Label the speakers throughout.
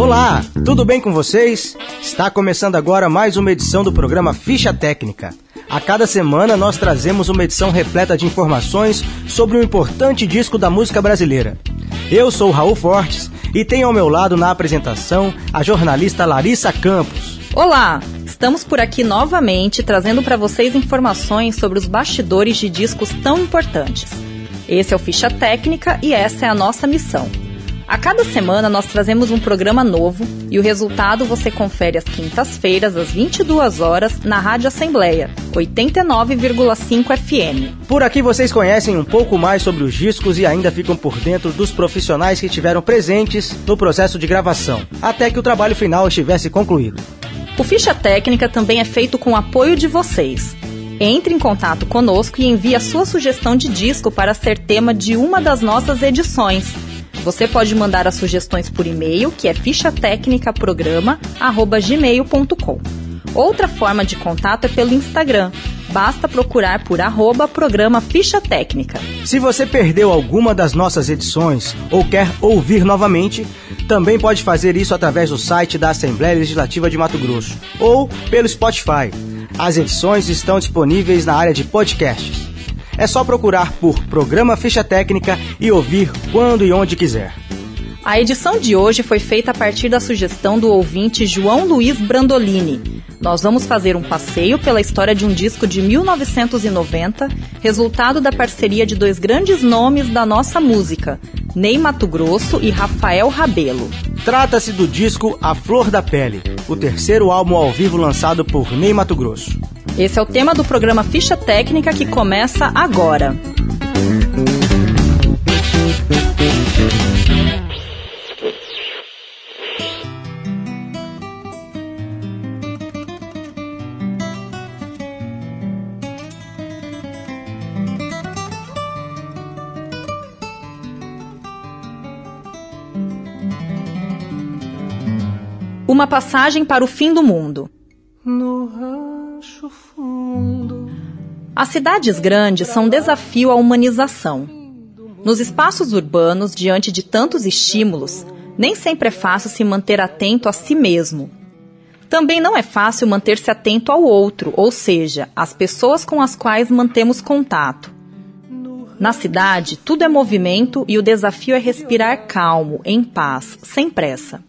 Speaker 1: Olá, tudo bem com vocês? Está começando agora mais uma edição do programa Ficha Técnica. A cada semana nós trazemos uma edição repleta de informações sobre um importante disco da música brasileira. Eu sou Raul Fortes e tenho ao meu lado na apresentação a jornalista Larissa Campos.
Speaker 2: Olá, estamos por aqui novamente trazendo para vocês informações sobre os bastidores de discos tão importantes. Esse é o Ficha Técnica e essa é a nossa missão a cada semana nós trazemos um programa novo e o resultado você confere às quintas-feiras, às 22 horas, na Rádio Assembleia, 89,5 FM.
Speaker 1: Por aqui vocês conhecem um pouco mais sobre os discos e ainda ficam por dentro dos profissionais que estiveram presentes no processo de gravação, até que o trabalho final estivesse concluído.
Speaker 2: O Ficha Técnica também é feito com o apoio de vocês. Entre em contato conosco e envie a sua sugestão de disco para ser tema de uma das nossas edições você pode mandar as sugestões por e-mail, que é fichatecnicaprograma@gmail.com. Outra forma de contato é pelo Instagram. Basta procurar por arroba programa Ficha Técnica.
Speaker 1: Se você perdeu alguma das nossas edições ou quer ouvir novamente, também pode fazer isso através do site da Assembleia Legislativa de Mato Grosso ou pelo Spotify. As edições estão disponíveis na área de podcasts. É só procurar por Programa Ficha Técnica e ouvir quando e onde quiser.
Speaker 2: A edição de hoje foi feita a partir da sugestão do ouvinte João Luiz Brandolini. Nós vamos fazer um passeio pela história de um disco de 1990, resultado da parceria de dois grandes nomes da nossa música, Ney Mato Grosso e Rafael Rabelo.
Speaker 1: Trata-se do disco A Flor da Pele, o terceiro álbum ao vivo lançado por Ney Mato Grosso.
Speaker 2: Esse é o tema do programa Ficha Técnica que começa agora. Uma passagem para o fim do mundo. No. As cidades grandes são um desafio à humanização. Nos espaços urbanos, diante de tantos estímulos, nem sempre é fácil se manter atento a si mesmo. Também não é fácil manter-se atento ao outro, ou seja, às pessoas com as quais mantemos contato. Na cidade, tudo é movimento e o desafio é respirar calmo, em paz, sem pressa.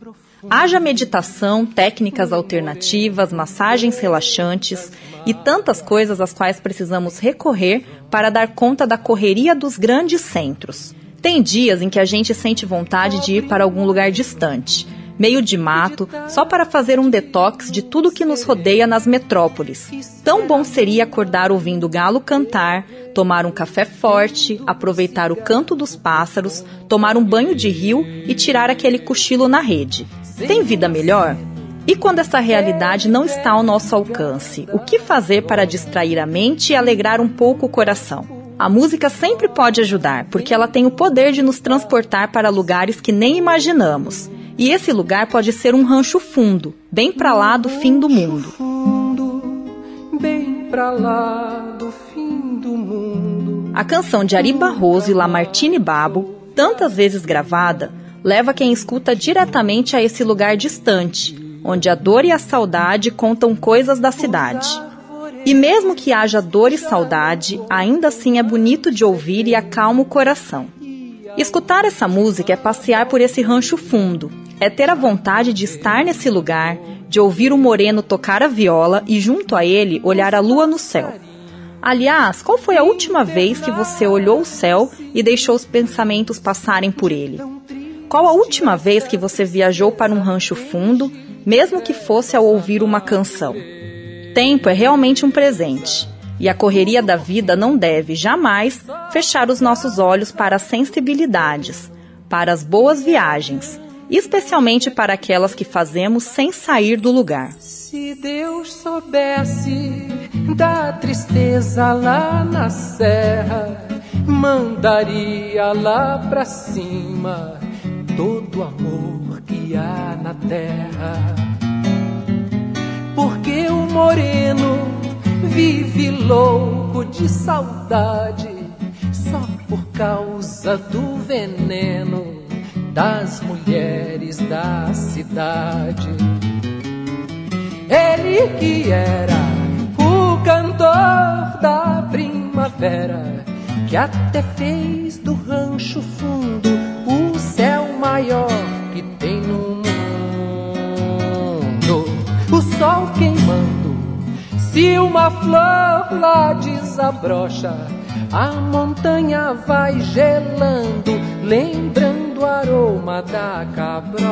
Speaker 2: Haja meditação, técnicas alternativas, massagens relaxantes e tantas coisas às quais precisamos recorrer para dar conta da correria dos grandes centros. Tem dias em que a gente sente vontade de ir para algum lugar distante, meio de mato, só para fazer um detox de tudo que nos rodeia nas metrópoles. Tão bom seria acordar ouvindo o galo cantar, tomar um café forte, aproveitar o canto dos pássaros, tomar um banho de rio e tirar aquele cochilo na rede. Tem vida melhor? E quando essa realidade não está ao nosso alcance, o que fazer para distrair a mente e alegrar um pouco o coração? A música sempre pode ajudar, porque ela tem o poder de nos transportar para lugares que nem imaginamos. E esse lugar pode ser um rancho fundo, bem para lá do fim do mundo. Bem para lá do fim do mundo. A canção de Ari Barroso e Lamartine Babo, tantas vezes gravada, leva quem escuta diretamente a esse lugar distante, onde a dor e a saudade contam coisas da cidade. E mesmo que haja dor e saudade, ainda assim é bonito de ouvir e acalma o coração. Escutar essa música é passear por esse rancho fundo, é ter a vontade de estar nesse lugar, de ouvir o moreno tocar a viola e junto a ele olhar a lua no céu. Aliás, qual foi a última vez que você olhou o céu e deixou os pensamentos passarem por ele? Qual a última vez que você viajou para um rancho fundo, mesmo que fosse ao ouvir uma canção? Tempo é realmente um presente. E a correria da vida não deve jamais fechar os nossos olhos para as sensibilidades, para as boas viagens, especialmente para aquelas que fazemos sem sair do lugar.
Speaker 3: Se Deus soubesse da tristeza lá na serra, mandaria lá pra cima todo amor que há na terra. Porque o moreno vive louco de saudade só por causa do veneno das mulheres da cidade. Ele que era o cantor da primavera, que até fez do rancho fundo o céu maior que tem no mundo. O sol queimando, se uma flor lá desabrocha, a montanha vai gelando, lembrando o aroma da cabrocha.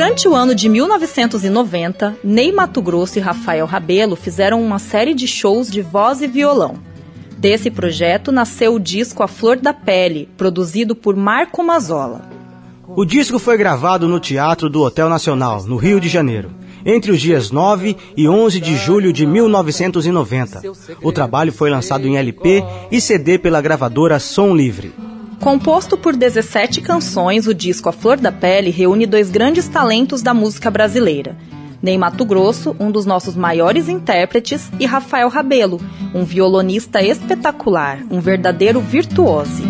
Speaker 2: Durante o ano de 1990, Ney Mato Grosso e Rafael Rabelo fizeram uma série de shows de voz e violão. Desse projeto nasceu o disco A Flor da Pele, produzido por Marco Mazzola.
Speaker 1: O disco foi gravado no Teatro do Hotel Nacional, no Rio de Janeiro, entre os dias 9 e 11 de julho de 1990. O trabalho foi lançado em LP e CD pela gravadora Som Livre.
Speaker 2: Composto por 17 canções, o disco A Flor da Pele reúne dois grandes talentos da música brasileira. Ney Mato Grosso, um dos nossos maiores intérpretes, e Rafael Rabelo, um violonista espetacular, um verdadeiro virtuose.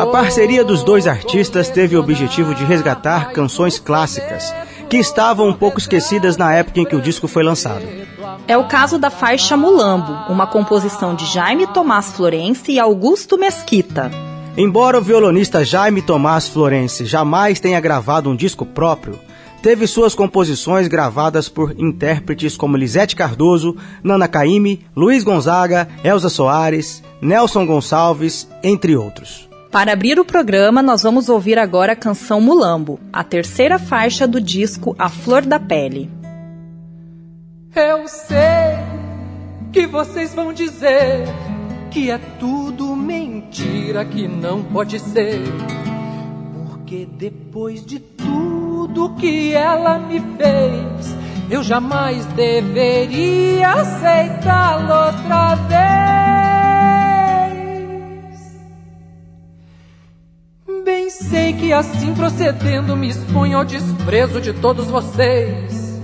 Speaker 1: A parceria dos dois artistas teve o objetivo de resgatar canções clássicas que estavam um pouco esquecidas na época em que o disco foi lançado.
Speaker 2: É o caso da faixa Mulambo, uma composição de Jaime Tomás Florense e Augusto Mesquita.
Speaker 1: Embora o violonista Jaime Tomás Florense jamais tenha gravado um disco próprio, teve suas composições gravadas por intérpretes como Lisete Cardoso, Nana Caymmi, Luiz Gonzaga, Elza Soares, Nelson Gonçalves, entre outros.
Speaker 2: Para abrir o programa, nós vamos ouvir agora a canção Mulambo, a terceira faixa do disco A Flor da Pele.
Speaker 3: Eu sei que vocês vão dizer que é tudo mentira, que não pode ser. Porque depois de tudo que ela me fez, eu jamais deveria aceitá-la outra vez. Bem sei que assim procedendo me exponho ao desprezo de todos vocês.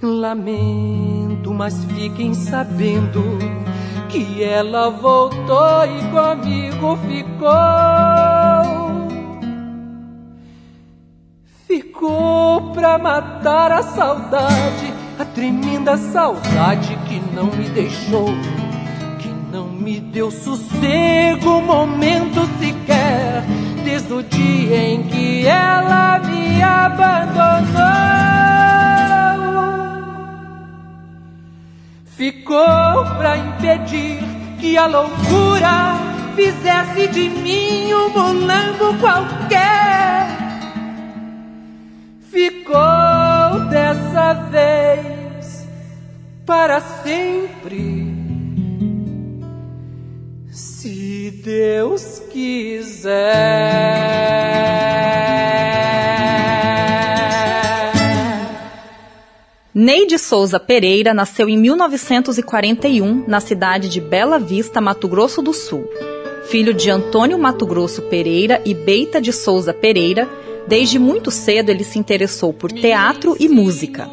Speaker 3: Lamento, mas fiquem sabendo que ela voltou e comigo ficou. Ficou pra matar a saudade, a tremenda saudade que não me deixou não me deu sossego, momento desde o dia em que ela me abandonou. Ficou para impedir que a loucura fizesse de mim um mulambo qualquer. Ficou dessa vez para sempre Deus quiser.
Speaker 2: Neide Souza Pereira nasceu em 1941 na cidade de Bela Vista, Mato Grosso do Sul. Filho de Antônio Mato Grosso Pereira e Beita de Souza Pereira, desde muito cedo ele se interessou por teatro e música.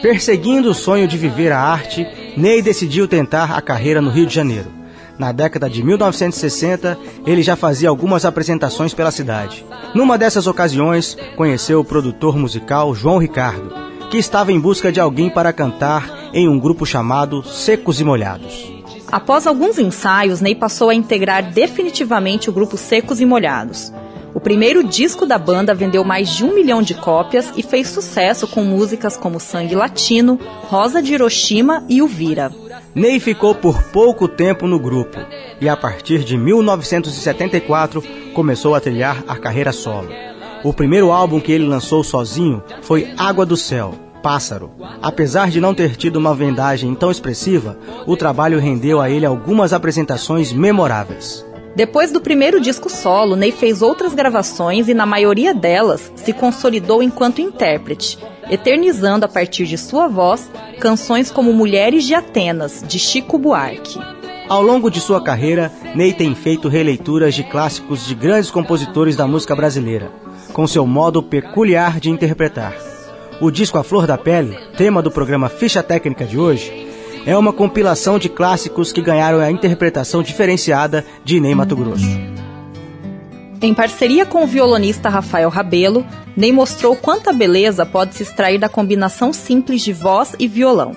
Speaker 1: Perseguindo o sonho de viver a arte, Ney decidiu tentar a carreira no Rio de Janeiro. Na década de 1960, ele já fazia algumas apresentações pela cidade. Numa dessas ocasiões, conheceu o produtor musical João Ricardo, que estava em busca de alguém para cantar em um grupo chamado Secos e Molhados.
Speaker 2: Após alguns ensaios, Ney passou a integrar definitivamente o grupo Secos e Molhados. O primeiro disco da banda vendeu mais de um milhão de cópias e fez sucesso com músicas como Sangue Latino, Rosa de Hiroshima e Uvira.
Speaker 1: Ney ficou por pouco tempo no grupo e, a partir de 1974, começou a trilhar a carreira solo. O primeiro álbum que ele lançou sozinho foi Água do Céu, Pássaro. Apesar de não ter tido uma vendagem tão expressiva, o trabalho rendeu a ele algumas apresentações memoráveis.
Speaker 2: Depois do primeiro disco solo, Ney fez outras gravações e, na maioria delas, se consolidou enquanto intérprete, eternizando a partir de sua voz canções como Mulheres de Atenas, de Chico Buarque.
Speaker 1: Ao longo de sua carreira, Ney tem feito releituras de clássicos de grandes compositores da música brasileira, com seu modo peculiar de interpretar. O disco A Flor da Pele, tema do programa Ficha Técnica de hoje, é uma compilação de clássicos que ganharam a interpretação diferenciada de Ney Mato Grosso.
Speaker 2: Em parceria com o violonista Rafael Rabelo, Ney mostrou quanta beleza pode se extrair da combinação simples de voz e violão.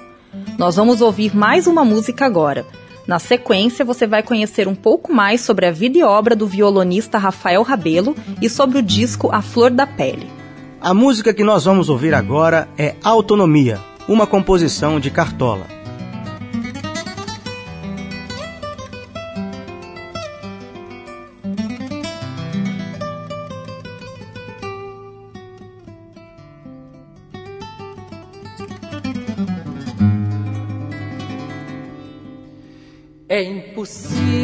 Speaker 2: Nós vamos ouvir mais uma música agora. Na sequência, você vai conhecer um pouco mais sobre a vida e obra do violonista Rafael Rabelo e sobre o disco A Flor da Pele.
Speaker 1: A música que nós vamos ouvir agora é Autonomia, uma composição de Cartola.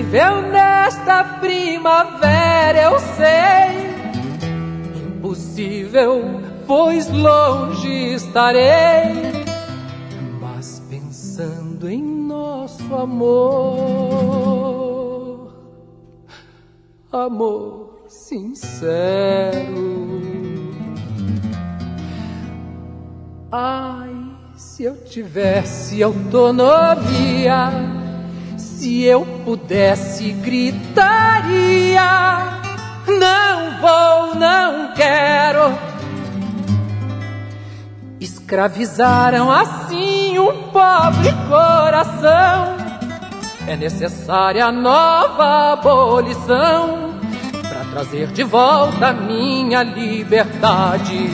Speaker 3: Impossível nesta primavera, eu sei. Impossível, pois longe estarei. Mas pensando em nosso amor, amor sincero. Ai, se eu tivesse autonomia se eu pudesse, gritaria: Não vou, não quero. Escravizaram assim um pobre coração. É necessária nova abolição para trazer de volta a minha liberdade.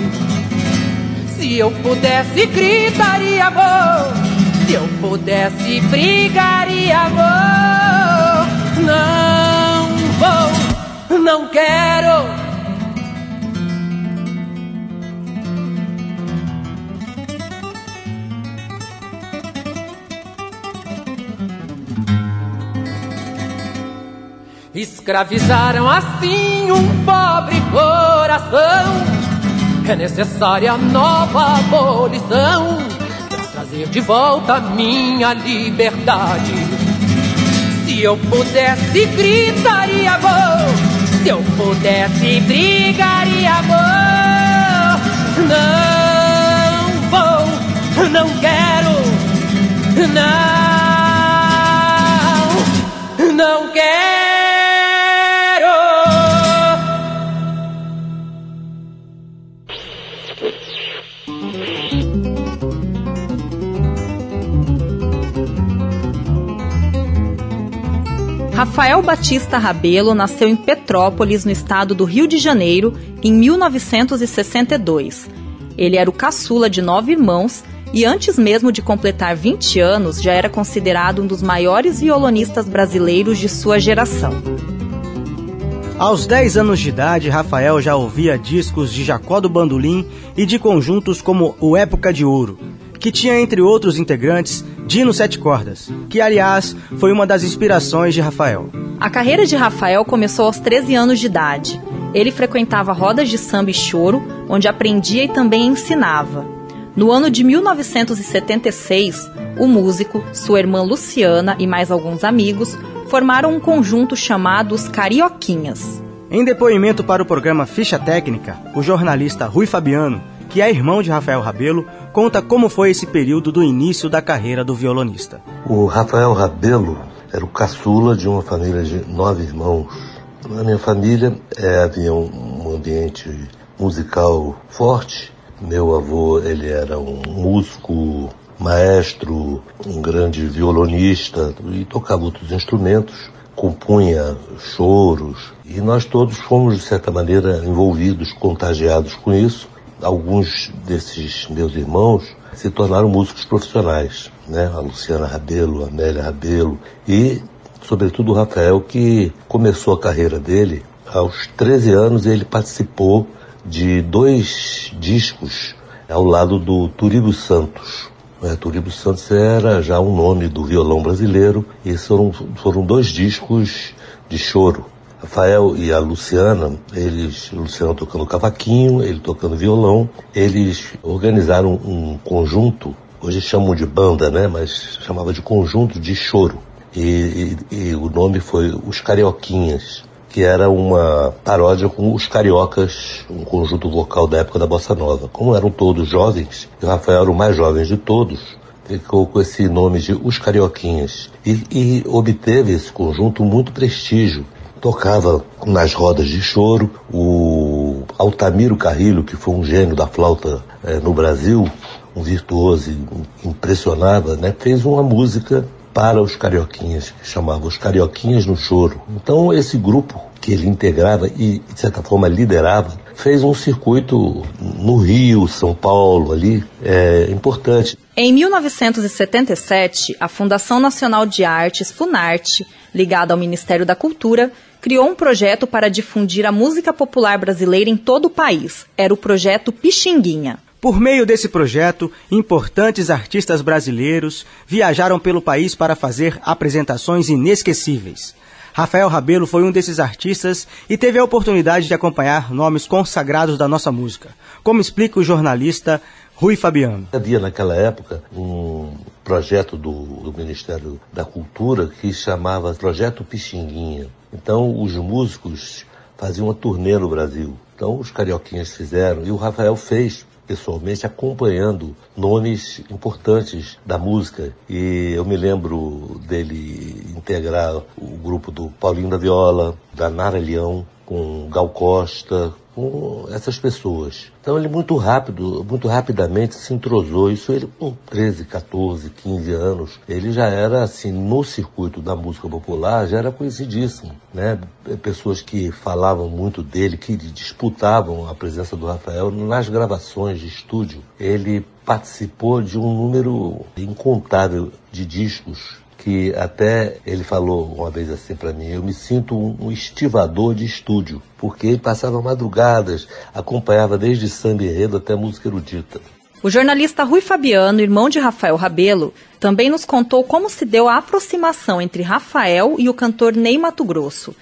Speaker 3: Se eu pudesse, gritaria: Vou se eu pudesse, brigaria, amor. Não vou, não quero. Escravizaram assim um pobre coração. É necessária nova abolição trazer de volta minha liberdade. Se eu pudesse, gritaria amor. Se eu pudesse, brigaria amor. Não vou, não quero, não, não quero.
Speaker 2: Rafael Batista Rabelo nasceu em Petrópolis, no estado do Rio de Janeiro, em 1962. Ele era o caçula de nove irmãos e, antes mesmo de completar 20 anos, já era considerado um dos maiores violonistas brasileiros de sua geração.
Speaker 1: Aos 10 anos de idade, Rafael já ouvia discos de Jacó do Bandolim e de conjuntos como o Época de Ouro, que tinha entre outros integrantes Dino Sete Cordas, que aliás foi uma das inspirações de Rafael.
Speaker 2: A carreira de Rafael começou aos 13 anos de idade. Ele frequentava rodas de samba e choro, onde aprendia e também ensinava. No ano de 1976, o músico, sua irmã Luciana e mais alguns amigos formaram um conjunto chamado Os Carioquinhas.
Speaker 1: Em depoimento para o programa Ficha Técnica, o jornalista Rui Fabiano que é irmão de Rafael Rabelo, conta como foi esse período do início da carreira do violonista.
Speaker 4: O Rafael Rabelo era o caçula de uma família de nove irmãos. Na minha família é, havia um, um ambiente musical forte. Meu avô ele era um músico maestro, um grande violonista e tocava outros instrumentos, compunha choros e nós todos fomos de certa maneira envolvidos, contagiados com isso alguns desses meus irmãos se tornaram músicos profissionais, né? A Luciana Rabelo, a Amélia Rabelo e, sobretudo, o Rafael, que começou a carreira dele aos 13 anos. Ele participou de dois discos ao lado do Turibo Santos. É, Turibo Santos era já um nome do violão brasileiro e foram, foram dois discos de choro. Rafael e a Luciana, eles, Luciano tocando cavaquinho, ele tocando violão, eles organizaram um conjunto, hoje chamam de banda, né, mas chamava de conjunto de choro. E, e, e o nome foi Os Carioquinhas que era uma paródia com os cariocas, um conjunto vocal da época da Bossa Nova. Como eram todos jovens, e o Rafael era o mais jovem de todos, ficou com esse nome de Os Carioquinhas. E, e obteve esse conjunto muito prestígio. Tocava nas rodas de choro. O Altamiro Carrilho, que foi um gênio da flauta é, no Brasil, um virtuoso impressionava, né, fez uma música para os carioquinhas, que chamava Os Carioquinhas no Choro. Então esse grupo que ele integrava e, de certa forma, liderava, fez um circuito no Rio, São Paulo, ali, é, importante.
Speaker 2: Em 1977, a Fundação Nacional de Artes, Funarte, ligada ao Ministério da Cultura, criou um projeto para difundir a música popular brasileira em todo o país. Era o projeto Pixinguinha.
Speaker 1: Por meio desse projeto, importantes artistas brasileiros viajaram pelo país para fazer apresentações inesquecíveis. Rafael Rabelo foi um desses artistas e teve a oportunidade de acompanhar nomes consagrados da nossa música, como explica o jornalista Rui Fabiano.
Speaker 4: Havia naquela época um projeto do, do Ministério da Cultura que chamava Projeto Pixinguinha. Então os músicos faziam uma turnê no Brasil. Então os carioquinhas fizeram e o Rafael fez pessoalmente acompanhando nomes importantes da música. E eu me lembro dele integrar o grupo do Paulinho da Viola, da Nara Leão, com Gal Costa, com essas pessoas. Então ele muito rápido, muito rapidamente se entrosou. Isso ele com 13, 14, 15 anos, ele já era assim no circuito da música popular, já era conhecidíssimo, né? Pessoas que falavam muito dele, que disputavam a presença do Rafael nas gravações de estúdio. Ele participou de um número incontável de discos que até ele falou uma vez assim para mim, eu me sinto um, estivador de estúdio, porque ele passava madrugadas, acompanhava desde samba enredo até música erudita.
Speaker 2: O jornalista Rui Fabiano, irmão de Rafael Rabelo, também nos contou como se deu a aproximação entre Rafael e o cantor Ney Mato Grosso,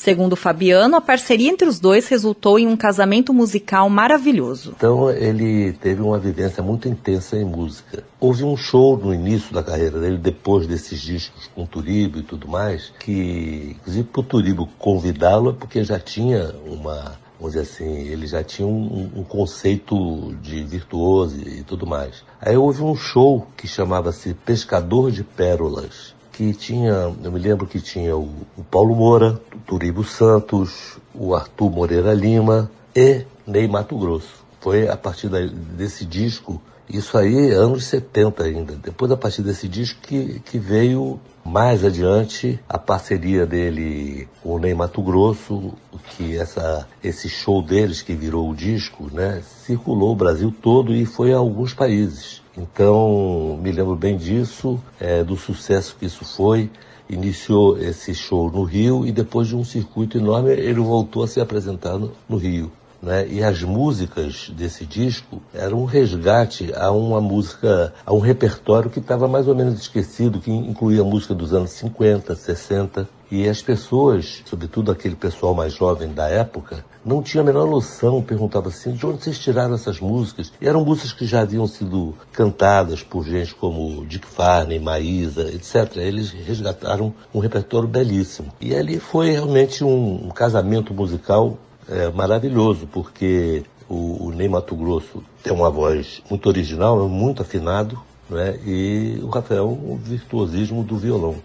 Speaker 2: Segundo Fabiano, a parceria entre os dois resultou em um casamento musical maravilhoso.
Speaker 4: Então ele teve uma vivência muito intensa em música. Houve um show no início da carreira dele, depois desses discos com Turibo e tudo mais, que inclusive para o Turibo convidá-lo é porque já tinha uma vamos dizer assim, ele já tinha um, um, conceito de virtuoso e tudo mais. Aí houve um show que chamava-se Pescador de Pérolas, que tinha, eu me lembro que tinha o, o Paulo Moura, o Turibo Santos, o Arthur Moreira Lima e Ney Mato Grosso. Foi a partir da, desse disco, isso aí anos 70 ainda, depois a partir desse disco que, que veio mais adiante a parceria dele com o Ney Mato Grosso, que essa, esse show deles que virou o disco, né, circulou o Brasil todo e foi a alguns países. Então, me lembro bem disso, é, do sucesso que isso foi. Iniciou esse show no Rio e depois de um circuito enorme, ele voltou a se apresentar no, no Rio. Né? E as músicas desse disco eram um resgate a uma música, a um repertório que estava mais ou menos esquecido, que incluía música dos anos 50, 60. E as pessoas, sobretudo aquele pessoal mais jovem da época, não tinha a menor noção, perguntava assim, de onde vocês tiraram essas músicas? E eram músicas que já haviam sido cantadas por gente como Dick Farney, Maísa, etc. Eles resgataram um repertório belíssimo. E ali foi realmente um, um casamento musical é, maravilhoso, porque o, o Ney Mato Grosso tem uma voz muito original, muito afinado, né? e o Rafael, o virtuosismo do violão.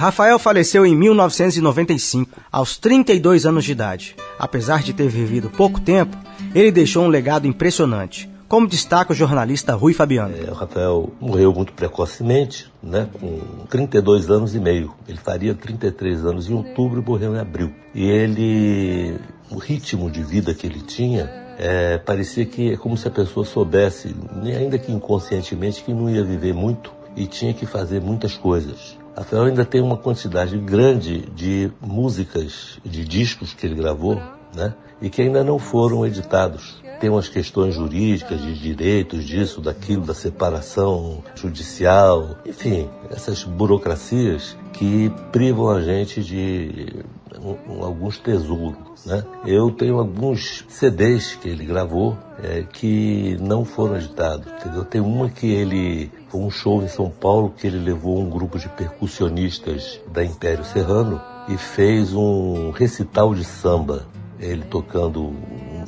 Speaker 1: Rafael faleceu em 1995, aos 32 anos de idade. Apesar de ter vivido pouco tempo, ele deixou um legado impressionante, como destaca o jornalista Rui Fabiano.
Speaker 4: É, o Rafael morreu muito precocemente, né, com 32 anos e meio. Ele faria 33 anos em outubro e morreu em abril. E ele, o ritmo de vida que ele tinha, é, parecia que é como se a pessoa soubesse, ainda que inconscientemente, que não ia viver muito e tinha que fazer muitas coisas Rafael ainda tem uma quantidade grande de músicas, de discos que ele gravou, né? E que ainda não foram editados tem umas questões jurídicas, de direitos, disso, daquilo, da separação judicial, enfim, essas burocracias que privam a gente de um, alguns tesouros. Né? Eu tenho alguns CDs que ele gravou é, que não foram editados. Entendeu? Tem uma que ele foi um show em São Paulo que ele levou um grupo de percussionistas da Império Serrano e fez um recital de samba. Ele tocando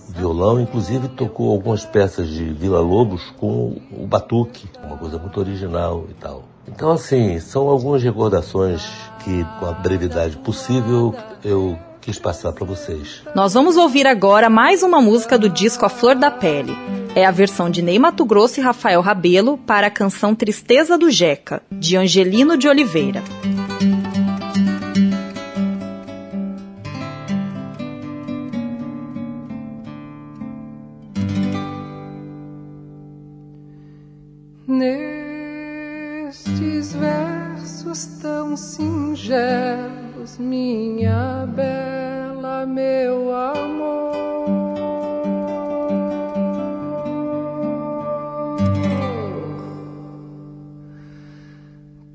Speaker 4: violão, inclusive tocou algumas peças de Vila Lobos com o batuque, uma coisa muito original e tal. Então, assim, são algumas recordações que, com a brevidade possível, eu quis passar para vocês.
Speaker 2: Nós vamos ouvir agora mais uma música do disco A Flor da Pele. É a versão de Ney Mato Grosso e Rafael Rabelo para a canção Tristeza do Jeca, de Angelino de Oliveira.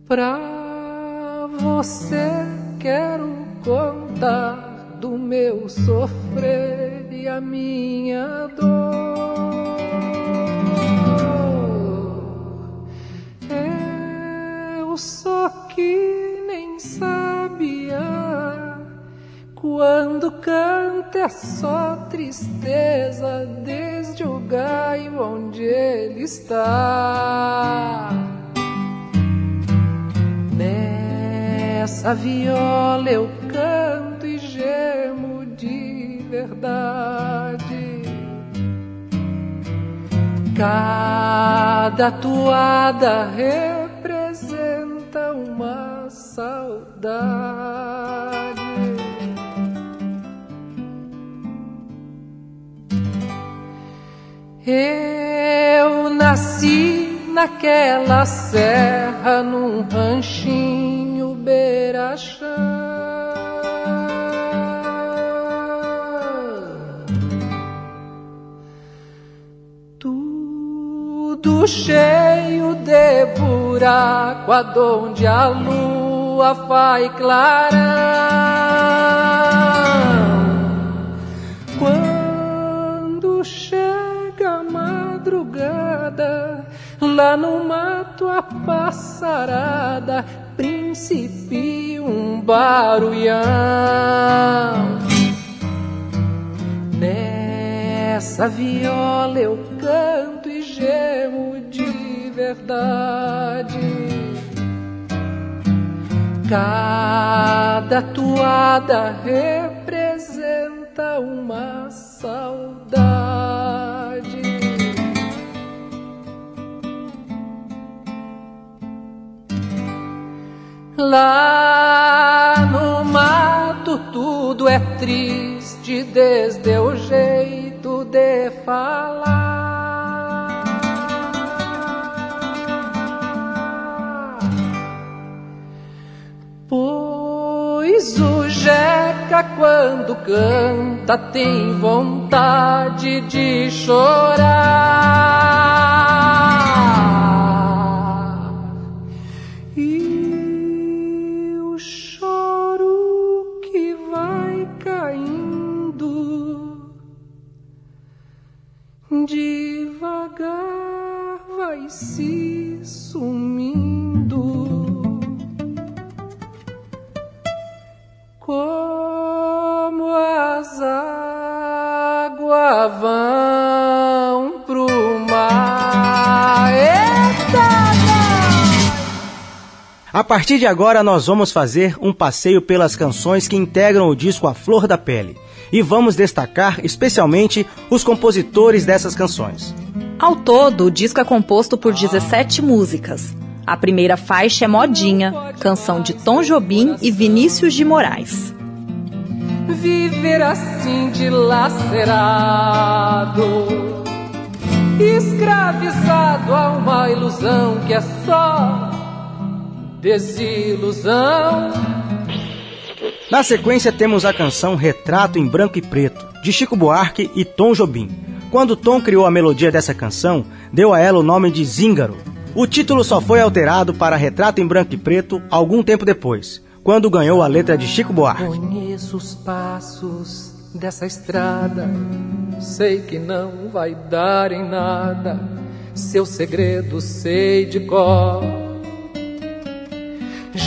Speaker 3: Pra Cada toada saudade. Eu nasci naquela serra, num ranchinho cheio de buraco, aonde a lua faz clarão. Quando chega a madrugada, lá no mato a passarada, príncipe um barulhão. Nessa viola eu canto e gemo de verdade. Cada toada representa uma saudade. Lá no mato tudo é triste, desde o jeito de falar. Pois o Jeca quando canta tem vontade de chorar. E o choro que vai caindo devagar vai se sumindo.
Speaker 1: Partir de agora, nós vamos fazer um passeio pelas canções que integram o disco A Flor da Pele. E vamos destacar especialmente os compositores dessas canções.
Speaker 2: Ao todo, o disco é composto por 17 músicas, a primeira faixa é Modinha, canção de Tom Jobim e Vinícius de Moraes.
Speaker 3: Viver assim dilacerado, escravizado a uma ilusão que é só desilusão.
Speaker 1: Na sequência temos a canção Retrato em Branco e Preto, de Chico Buarque e Tom Jobim. Quando Tom criou a melodia dessa canção, deu a ela o nome de Zíngaro. O título só foi alterado para Retrato em Branco e Preto algum tempo depois, quando ganhou a letra de Chico Buarque.
Speaker 3: Conheço os passos dessa estrada, sei que não vai dar em nada, seu segredo sei de cor.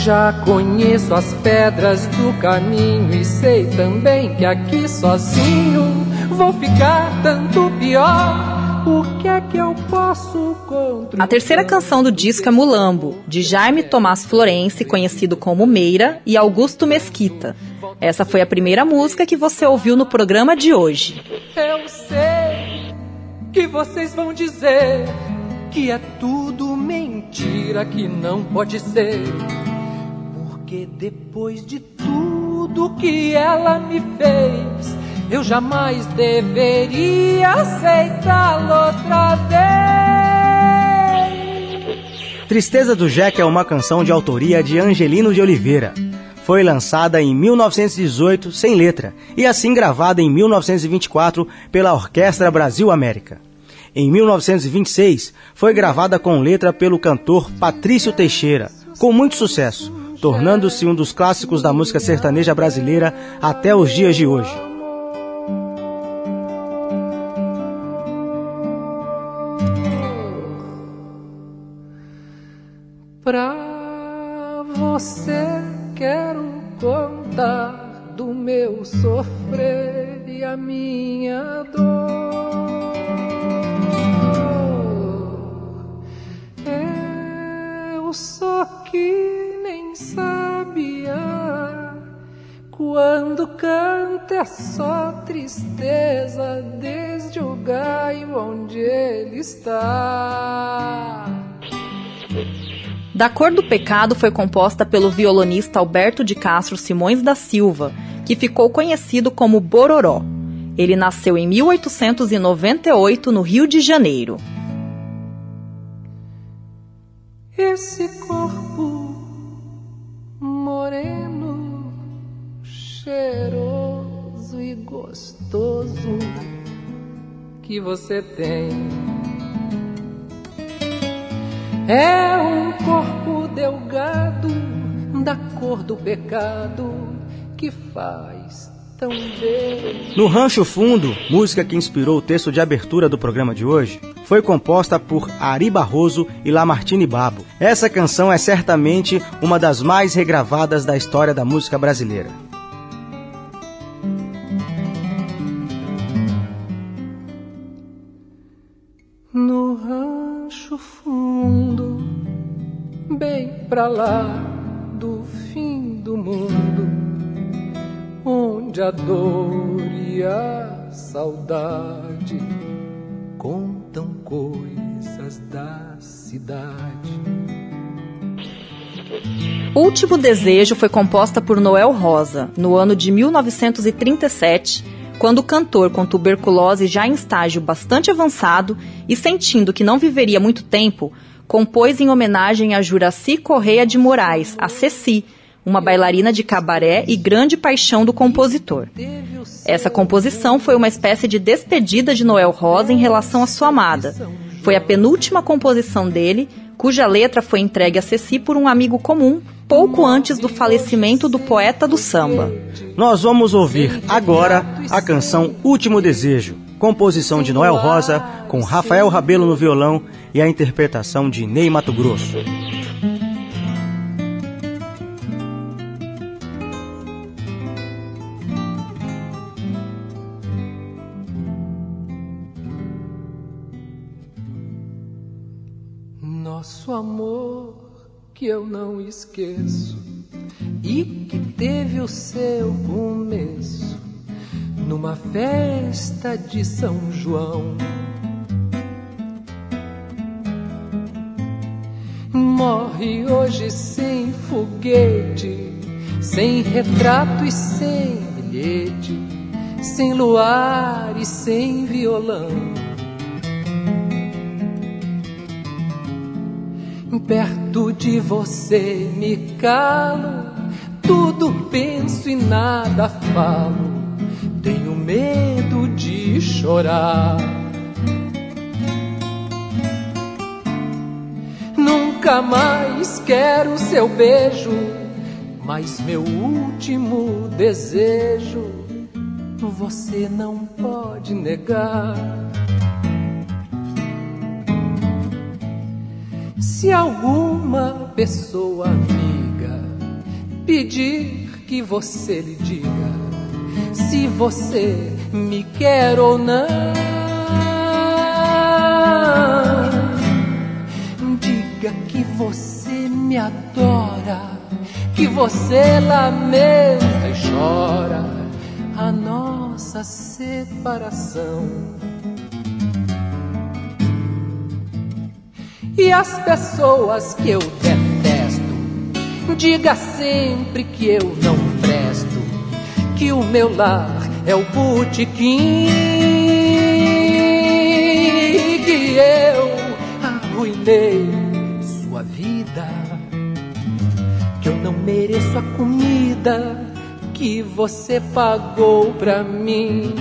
Speaker 3: Já conheço as pedras do caminho e sei também que aqui sozinho vou ficar tanto pior. O que é que eu posso contra?
Speaker 2: A terceira canção do disco é Mulambo, de Jaime Tomás Florense, conhecido como Meira, e Augusto Mesquita. Essa foi a primeira música que você ouviu no programa de hoje.
Speaker 3: Eu sei que vocês vão dizer que é tudo mentira, que não pode ser. Porque depois de tudo que ela me fez, eu jamais deveria aceitá-lo outra vez.
Speaker 1: Tristeza do Jack é uma canção de autoria de Angelino de Oliveira. Foi lançada em 1918 sem letra e assim gravada em 1924 pela Orquestra Brasil América. Em 1926 foi gravada com letra pelo cantor Patrício Teixeira, com muito sucesso, tornando-se um dos clássicos da música sertaneja brasileira até os dias de hoje.
Speaker 3: Pra você quero contar do meu sofrer e a minha dor. Eu só que quando canta é só tristeza desde o gaio onde ele está.
Speaker 2: Da Cor do Pecado foi composta pelo violonista Alberto de Castro Simões da Silva, que ficou conhecido como Bororó. Ele nasceu em 1898 no Rio de Janeiro.
Speaker 3: Esse corpo moreno, cheiroso e gostoso que você tem é um corpo delgado da cor do pecado que faz tão bem.
Speaker 1: No Rancho Fundo, música que inspirou o texto de abertura do programa de hoje, foi composta por Ari Barroso e Lamartine Babo. Essa canção é certamente uma das mais regravadas da história da música brasileira.
Speaker 3: Lá do fim do mundo, onde a dor e a saudade contam coisas da cidade.
Speaker 2: Último Desejo foi composta por Noel Rosa, no ano de 1937, quando o cantor com tuberculose já em estágio bastante avançado e sentindo que não viveria muito tempo, compôs em homenagem a Juraci Correia de Moraes, a Ceci, uma bailarina de cabaré e grande paixão do compositor. Essa composição foi uma espécie de despedida de Noel Rosa em relação à sua amada. Foi a penúltima composição dele, cuja letra foi entregue a Ceci por um amigo comum, pouco antes do falecimento do poeta do samba.
Speaker 1: Nós vamos ouvir agora a canção Último Desejo, composição de Noel Rosa, com Rafael Rabelo no violão e a interpretação de Ney Mato Grosso.
Speaker 3: Nosso amor que eu não esqueço e que teve o seu começo numa festa de São João. Morre hoje sem foguete, sem retrato e sem bilhete, sem luar e sem violão. Perto de você me calo, tudo penso e nada falo. Tenho medo de chorar. Nunca mais quero seu beijo, mas meu último desejo você não pode negar. Se alguma pessoa amiga pedir que você lhe diga se você me quer ou não, adora, que você lamenta e chora a nossa separação. E as pessoas que eu detesto, diga sempre que eu não presto, que o meu lar é o botequim, que eu arruinei mereço a comida que você pagou pra mim.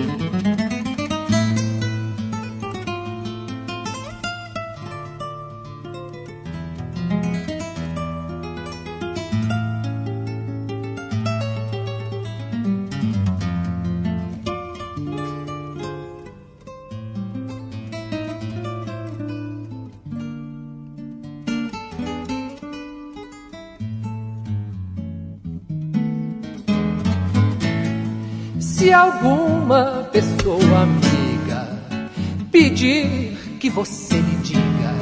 Speaker 3: Você lhe diga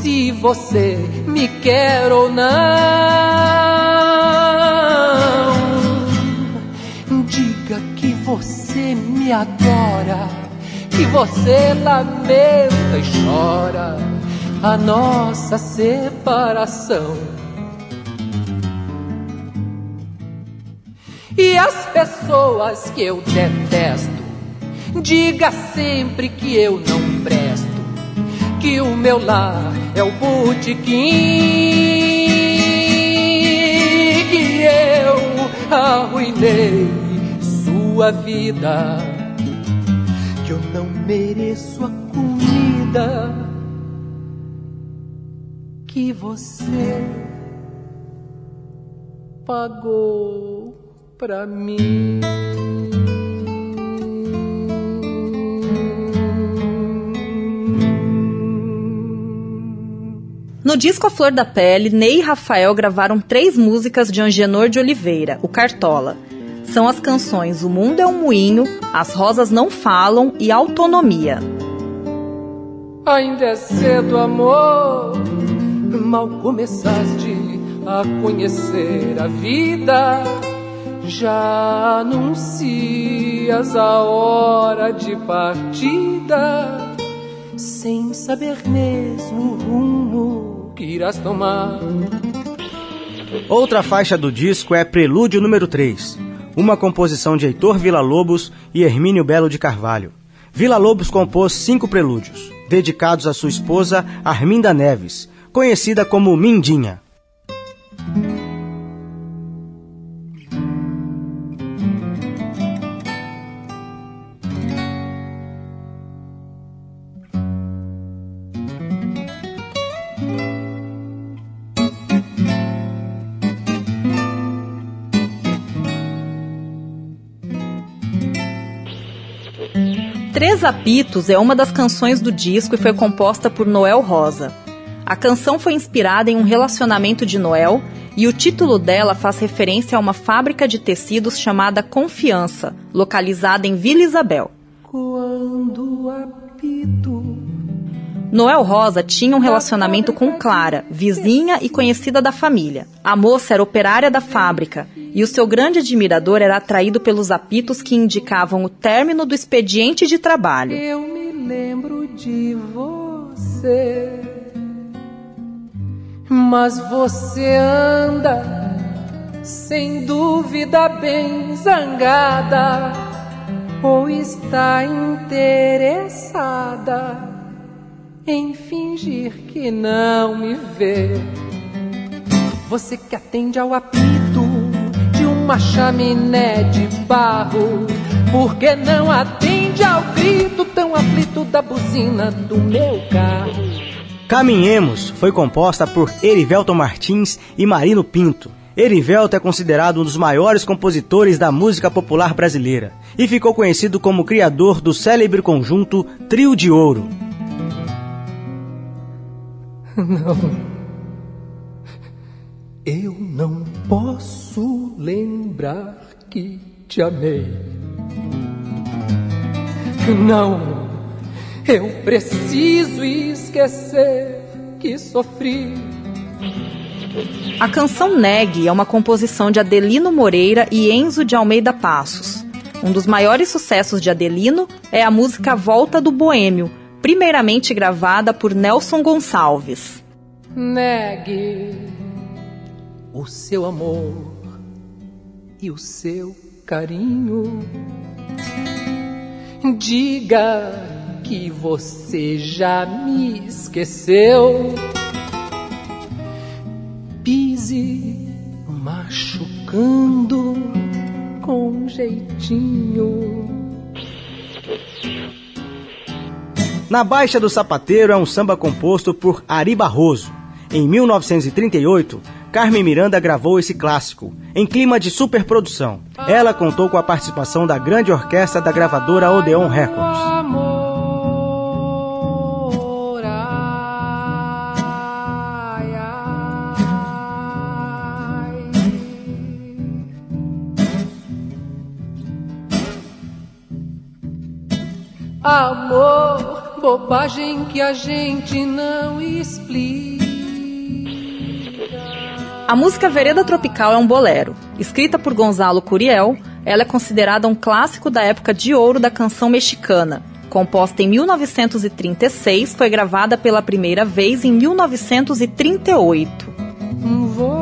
Speaker 3: se você me quer ou não, diga que você me adora, que você lamenta e chora a nossa separação. E as pessoas que eu detesto, diga sempre que eu não presto, que o meu lar é o botequim, que eu arruinei sua vida, que eu não mereço a comida que você pagou pra mim.
Speaker 2: No disco A Flor da Pele, Ney e Rafael gravaram três músicas de Angenor de Oliveira, o Cartola. São as canções O Mundo é um Moinho, As Rosas Não Falam e Autonomia.
Speaker 3: Ainda é cedo, amor, mal começaste a conhecer a vida já anuncias a hora de partida, sem saber mesmo o rumo que irás tomar.
Speaker 1: Outra faixa do disco é Prelúdio número 3, uma composição de Heitor Villa-Lobos e Hermínio Belo de Carvalho. Villa-Lobos compôs cinco prelúdios, dedicados à sua esposa Arminda Neves, conhecida como Mindinha.
Speaker 2: Três Apitos é uma das canções do disco e foi composta por Noel Rosa. A canção foi inspirada em um relacionamento de Noel e o título dela faz referência a uma fábrica de tecidos chamada Confiança, localizada em Vila Isabel.
Speaker 3: Quando apito.
Speaker 2: Noel Rosa tinha um relacionamento com Clara, vizinha e conhecida da família. A moça era operária da fábrica e o seu grande admirador era atraído pelos apitos que indicavam o término do expediente de trabalho.
Speaker 3: Eu me lembro de você, mas você anda sem dúvida bem zangada ou está interessada em fingir que não me vê. Você que atende ao apito de uma chaminé de barro, por que não atende ao grito tão aflito da buzina do meu carro?
Speaker 1: Caminhemos foi composta por Erivelton Martins e Marino Pinto. Erivelto é considerado um dos maiores compositores da música popular brasileira e ficou conhecido como criador do célebre conjunto Trio de Ouro.
Speaker 3: Não. Eu não posso lembrar que te amei. Não. Eu preciso esquecer que sofri.
Speaker 2: A canção Neg é uma composição de Adelino Moreira e Enzo de Almeida Passos. Um dos maiores sucessos de Adelino é a música Volta do Boêmio, primeiramente gravada por Nelson Gonçalves.
Speaker 3: Negue o seu amor e o seu carinho. Diga que você já me esqueceu. Pise machucando com jeitinho.
Speaker 1: Na Baixa do Sapateiro é um samba composto por Ari Barroso. Em 1938, Carmen Miranda gravou esse clássico, em clima de superprodução. Ela contou com a participação da grande orquestra da gravadora Odeon Records.
Speaker 3: Amor bobagem que a gente não explica.
Speaker 2: A música Vereda Tropical é um bolero. Escrita por Gonzalo Curiel, ela é considerada um clássico da época de ouro da canção mexicana. Composta em 1936, foi gravada pela primeira vez em 1938.
Speaker 3: Vou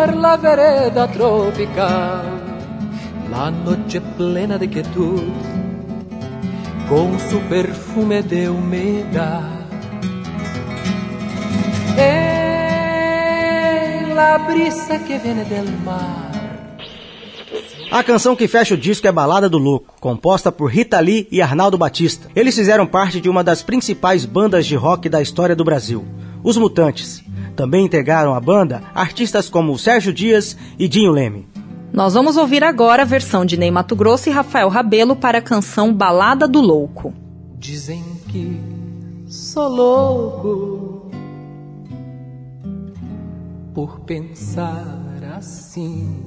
Speaker 3: por la vereda tropical, la noche plena de quietud, con su perfume de humedad. É la brisa que viene del mar.
Speaker 1: A canção que fecha o disco é Balada do Louco, composta por Rita Lee e Arnaldo Batista. Eles fizeram parte de uma das principais bandas de rock da história do Brasil, Os Mutantes. Também integraram a banda artistas como Sérgio Dias e Dinho Leme.
Speaker 2: Nós vamos ouvir agora a versão de Ney Mato Grosso e Rafael Rabelo para a canção Balada do Louco.
Speaker 3: Dizem que sou louco por pensar assim.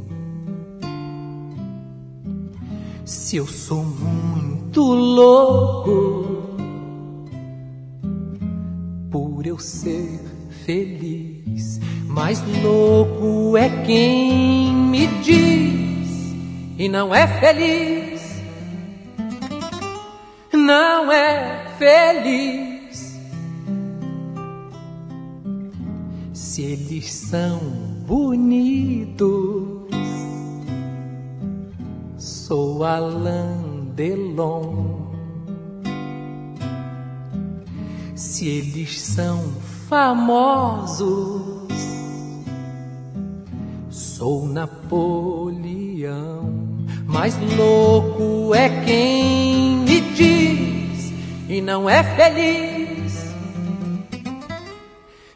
Speaker 3: Se eu sou muito louco por eu ser feliz. Mas louco é quem me diz e não é feliz. Não é feliz. Se eles são bonitos, sou Alain Delon. Se eles são famosos. Sou Napoleão, mas louco é quem me diz e não é feliz.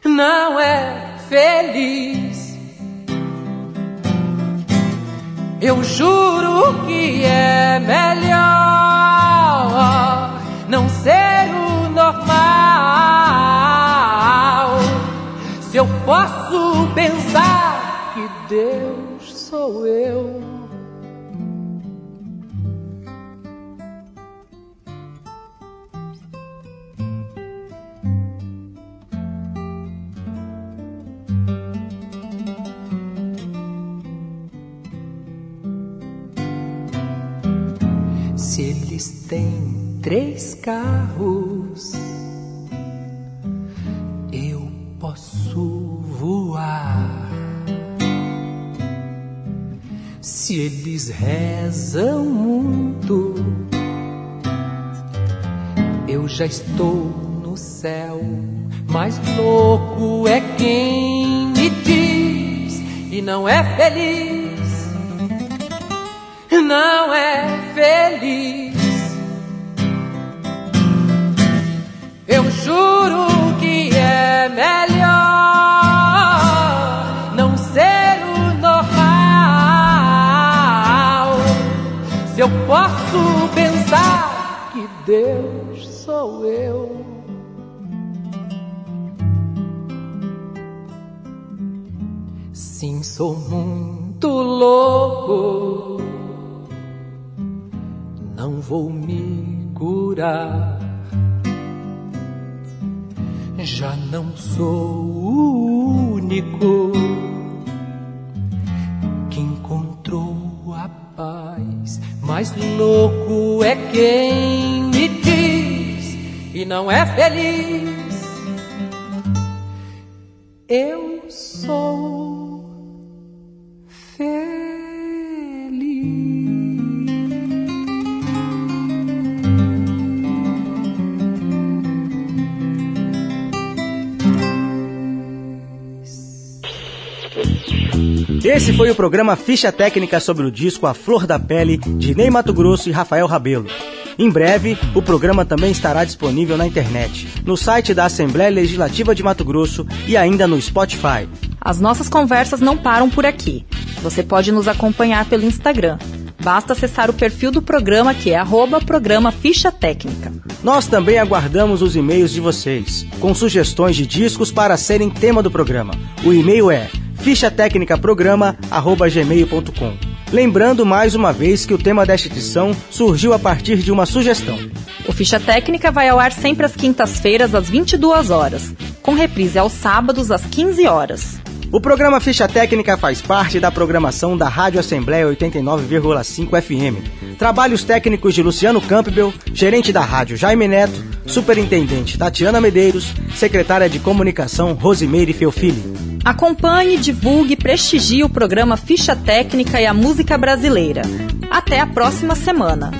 Speaker 3: Não é feliz. Eu juro que é melhor não ser o normal. Posso pensar que Deus sou eu. Se eles têm três carros, Se eles rezam muito, eu já estou no céu. Mais louco é quem me diz e não é feliz, não é feliz. Eu juro posso pensar que Deus sou eu. Sim, sou muito louco. Não vou me curar. Já não sou o único que encontrou a paz. Mais louco é quem me diz e não é feliz. Eu sou
Speaker 1: Esse foi o programa Ficha Técnica sobre o disco A Flor da Pele, de Ney Mato Grosso e Rafael Rabelo. Em breve, o programa também estará disponível na internet, no site da Assembleia Legislativa de Mato Grosso e ainda no Spotify.
Speaker 2: As nossas conversas não param por aqui. Você pode nos acompanhar pelo Instagram. Basta acessar o perfil do programa que é arroba programa Ficha Técnica.
Speaker 1: Nós também aguardamos os e-mails de vocês, com sugestões de discos para serem tema do programa. O e-mail é fichatecnicaprograma.gmail.com Lembrando mais uma vez que o tema desta edição surgiu a partir de uma sugestão.
Speaker 2: O Ficha Técnica vai ao ar sempre às quintas-feiras, às 22 horas, com reprise aos sábados, às 15 horas.
Speaker 1: O programa Ficha Técnica faz parte da programação da Rádio Assembleia 89,5 FM. Trabalhos técnicos de Luciano Campbell, gerente da rádio Jaime Neto, superintendente Tatiana Medeiros, secretária de comunicação Rosimeire Feofili.
Speaker 2: Acompanhe, divulgue e prestigie o programa Ficha Técnica e a Música Brasileira. Até a próxima semana.